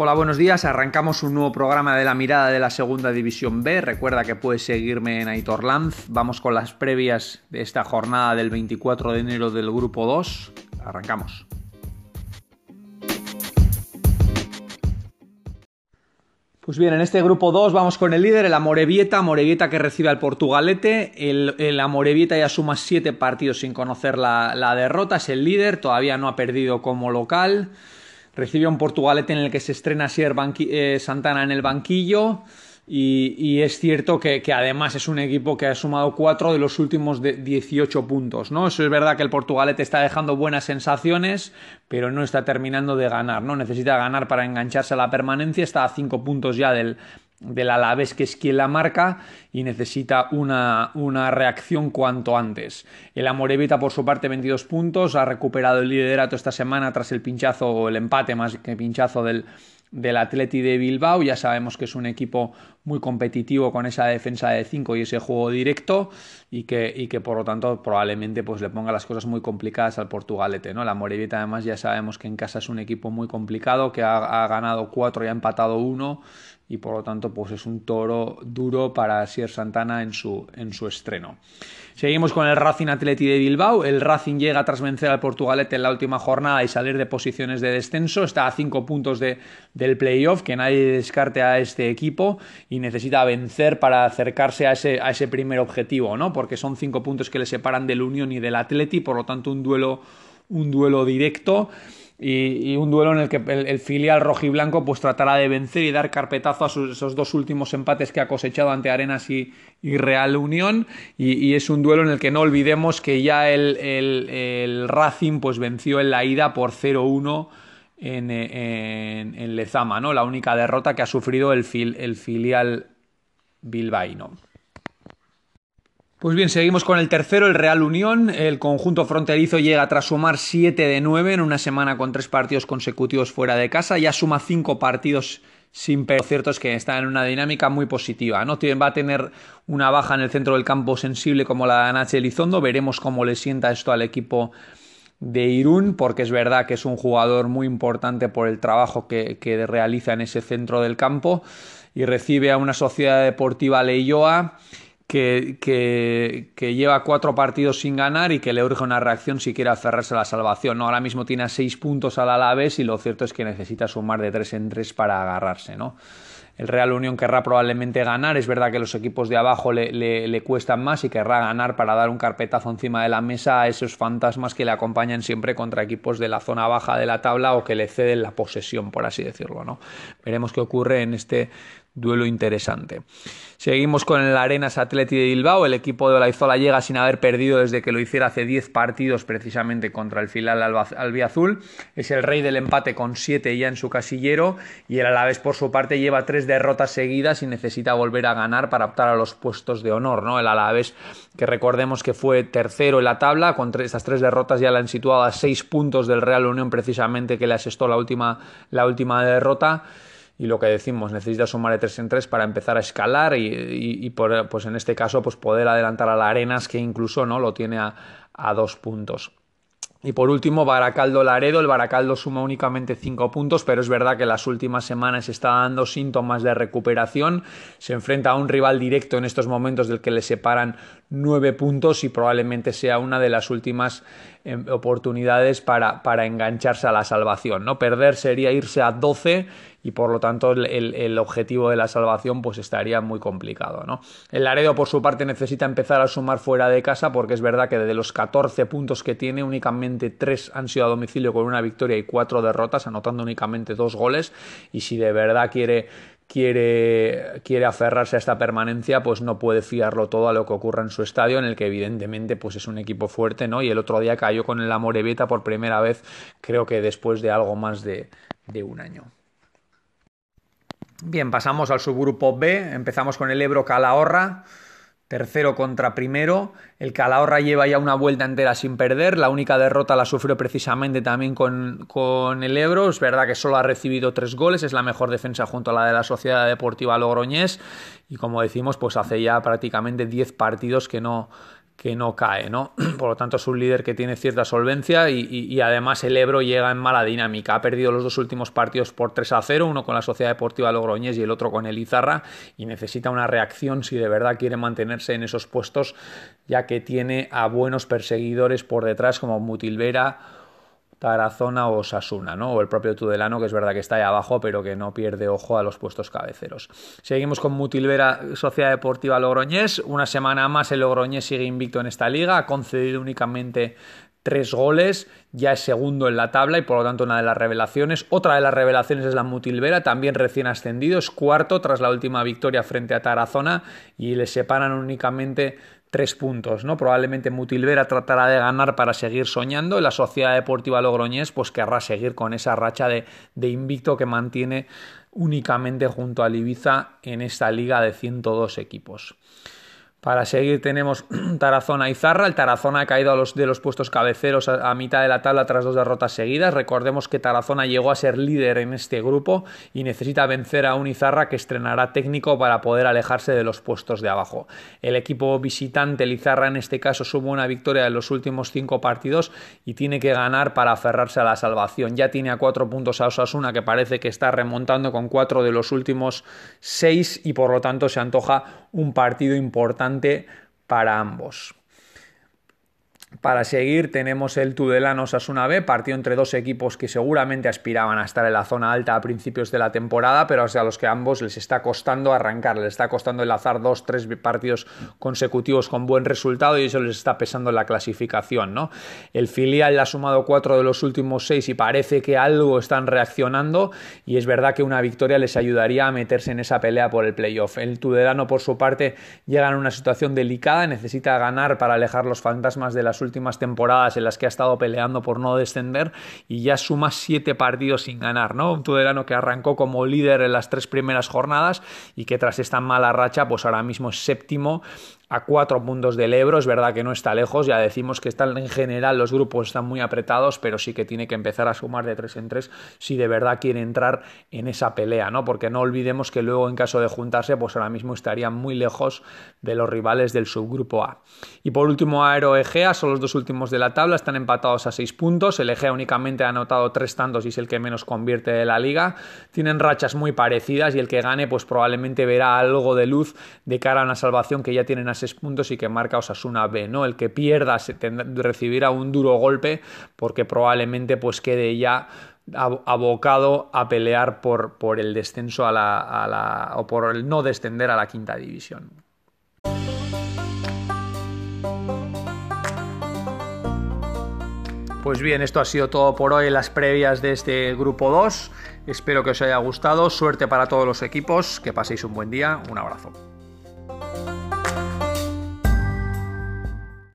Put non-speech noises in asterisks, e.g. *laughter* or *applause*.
Hola, buenos días. Arrancamos un nuevo programa de la mirada de la Segunda División B. Recuerda que puedes seguirme en Aitor Lanz. Vamos con las previas de esta jornada del 24 de enero del Grupo 2. Arrancamos. Pues bien, en este grupo 2 vamos con el líder, el Amorebieta, Amorebieta que recibe al Portugalete, el, el ya suma 7 partidos sin conocer la, la, derrota, es el líder, todavía no ha perdido como local, recibe un Portugalete en el que se estrena Sier eh, Santana en el banquillo, y, es cierto que, además es un equipo que ha sumado 4 de los últimos de 18 puntos, ¿no? Eso es verdad que el Portugalete está dejando buenas sensaciones, pero no está terminando de ganar, ¿no? Necesita ganar para engancharse a la permanencia, está a 5 puntos ya del, del Alavés, que es quien la marca, y necesita una, una, reacción cuanto antes. El Amorevita, por su parte, 22 puntos, ha recuperado el liderato esta semana tras el pinchazo, o el empate más que pinchazo del, del Atleti de Bilbao. Ya sabemos que es un equipo muy competitivo con esa defensa de 5 y ese juego directo y que, y que por lo tanto probablemente pues, le ponga las cosas muy complicadas al Portugalete. ¿no? La Morevieta además ya sabemos que en casa es un equipo muy complicado, que ha, ganado 4 y ha empatado 1 y por lo tanto pues es un toro duro para Sier Santana en su, en su estreno. Seguimos con el Racing Atleti de Bilbao. El Racing llega tras vencer al Portugalete en la última jornada y salir de posiciones de descenso. Está a cinco puntos de, del playoff, que nadie descarte a este equipo necesita vencer para acercarse a ese, a ese primer objetivo, ¿no? Porque son cinco puntos que le separan del Unión y del Atleti, por lo tanto un duelo, un duelo directo y, un duelo en el que el, filial rojiblanco pues tratará de vencer y dar carpetazo a esos dos últimos empates que ha cosechado ante Arenas y, Real Unión y, es un duelo en el que no olvidemos que ya el, Racing pues venció en la ida por 0-1 en, Lezama, ¿no? la única derrota que ha sufrido el, el filial bilbaíno. Pues bien, seguimos con el tercero, el Real Unión. El conjunto fronterizo llega tras sumar 7 de 9 en una semana con tres partidos consecutivos fuera de casa. Ya suma 5 partidos sin perder. Cierto es que está en una dinámica muy positiva. ¿no? Va a tener una baja en el centro del campo sensible como la de Nacho Elizondo. Veremos cómo le sienta esto al equipo de Irún, porque es verdad que es un jugador muy importante por el trabajo que, que realiza en ese centro del campo. Y recibe a una sociedad deportiva Leioa que, lleva cuatro partidos sin ganar y que le urge una reacción si quiere aferrarse a la salvación. ¿no? Ahora mismo tiene seis puntos al Alavés y lo cierto es que necesita sumar de tres en tres para agarrarse. ¿no? El Real Unión querrá probablemente ganar. Es verdad que los equipos de abajo le, le, cuestan más y querrá ganar para dar un carpetazo encima de la mesa a esos fantasmas que le acompañan siempre contra equipos de la zona baja de la tabla o que le ceden la posesión, por así decirlo. ¿no? Veremos qué ocurre en este duelo interesante. Seguimos con el Arenas Atleti de Bilbao. El equipo de Olaizola llega sin haber perdido desde que lo hiciera hace 10 partidos precisamente contra el filial albiazul. Es el rey del empate con 7 ya en su casillero y el Alavés por su parte lleva 3 derrotas seguidas y necesita volver a ganar para optar a los puestos de honor. ¿no? El Alavés que recordemos que fue tercero en la tabla, con estas tres derrotas ya la han situado a 6 puntos del Real Unión precisamente que le asestó la última, la última derrota y lo que decimos, necesita sumar de 3 en 3 para empezar a escalar y, pues en este caso pues poder adelantar a la Arenas que incluso no lo tiene a, a dos puntos. Y por último, Baracaldo Laredo. El Baracaldo suma únicamente 5 puntos, pero es verdad que las últimas semanas está dando síntomas de recuperación. Se enfrenta a un rival directo en estos momentos del que le separan 9 puntos y probablemente sea una de las últimas eh, oportunidades para, para, engancharse a la salvación. ¿no? Perder sería irse a 12 y por lo tanto el, el, objetivo de la salvación pues estaría muy complicado. ¿no? El Laredo por su parte necesita empezar a sumar fuera de casa porque es verdad que de los 14 puntos que tiene únicamente 3 han sido a domicilio con una victoria y 4 derrotas, anotando únicamente 2 goles y si de verdad quiere quiere, quiere aferrarse a esta permanencia, pues no puede fiarlo todo a lo que ocurra en su estadio, en el que evidentemente pues es un equipo fuerte, ¿no? Y el otro día cayó con el Amorebieta por primera vez, creo que después de algo más de, de un año. Bien, pasamos al subgrupo B, empezamos con el Ebro Calahorra tercero contra primero. El Calahorra lleva ya una vuelta entera sin perder. La única derrota la sufrió precisamente también con, con, el Ebro. Es verdad que solo ha recibido tres goles, es la mejor defensa junto a la de la Sociedad Deportiva Logroñés. Y como decimos, pues hace ya prácticamente diez partidos que no, que no cae, ¿no? *clears throat* Por lo tanto, es un líder que tiene cierta solvencia y, además el Ebro llega en mala dinámica. Ha perdido los dos últimos partidos por 3 a 0, uno con la Sociedad Deportiva Logroñés y el otro con el Izarra, y necesita una reacción si de verdad quiere mantenerse en esos puestos, ya que tiene a buenos perseguidores por detrás como Mutilvera Tarazona o Sasuna, ¿no? O el propio Tudelano, que es verdad que está ahí abajo, pero que no pierde ojo a los puestos cabeceros. Seguimos con Mutilvera, Sociedad Deportiva Logroñés. Una semana más el Logroñés sigue invicto en esta liga, ha concedido únicamente tres goles, ya es segundo en la tabla y por lo tanto una de las revelaciones. Otra de las revelaciones es la Mutilvera, también recién ascendido, es cuarto tras la última victoria frente a Tarazona y le separan únicamente tres puntos, ¿no? Probablemente Mutilvera tratará de ganar para seguir soñando y la Sociedad Deportiva Logroñés pues querrá seguir con esa racha de, de invicto que mantiene únicamente junto a Ibiza en esta liga de 102 equipos. Para seguir tenemos *clears throat* Tarazona y Zarra. El Tarazona ha caído de los puestos cabeceros a, mitad de la tabla tras dos derrotas seguidas. Recordemos que Tarazona llegó a ser líder en este grupo y necesita vencer a un Izarra que estrenará técnico para poder alejarse de los puestos de abajo. El equipo visitante, el Izarra en este caso, sumó una victoria en los últimos cinco partidos y tiene que ganar para aferrarse a la salvación. Ya tiene a cuatro puntos a Osasuna que parece que está remontando con cuatro de los últimos seis y por lo tanto se antoja un partido importante para ambos. Para seguir tenemos el Tudelano Sasuna B, partido entre dos equipos que seguramente aspiraban a estar en la zona alta a principios de la temporada, pero a los que ambos les está costando arrancar, les está costando enlazar dos, tres partidos consecutivos con buen resultado y eso les está pesando en la clasificación, ¿no? El filial ha sumado cuatro de los últimos seis y parece que algo están reaccionando y es verdad que una victoria les ayudaría a meterse en esa pelea por el playoff. El Tudelano por su parte llega en una situación delicada, necesita ganar para alejar los fantasmas de las últimas temporadas en las que ha estado peleando por no descender y ya suma siete partidos sin ganar, ¿no? Un Tudelano que arrancó como líder en las tres primeras jornadas y que tras esta mala racha, pues ahora mismo es séptimo a cuatro puntos del Ebro, es verdad que no está lejos, ya decimos que están en general los grupos están muy apretados, pero sí que tiene que empezar a sumar de tres en tres si de verdad quiere entrar en esa pelea, ¿no? Porque no olvidemos que luego en caso de juntarse, pues ahora mismo estarían muy lejos de los rivales del subgrupo A. Y por último, Aero Egea son los dos últimos de la tabla, están empatados a seis puntos, el Egea únicamente ha anotado tres tantos y es el que menos convierte de la liga, tienen rachas muy parecidas y el que gane pues probablemente verá algo de luz de cara a una salvación que ya tienen a puntos y que marca Osasuna B, ¿no? El que pierda se recibirá un duro golpe porque probablemente pues quede ya abocado a pelear por, por el descenso a la, o por el no descender a la quinta división. Pues bien, esto ha sido todo por hoy las previas de este grupo 2. Espero que os haya gustado. Suerte para todos los equipos. Que paséis un buen día. Un abrazo.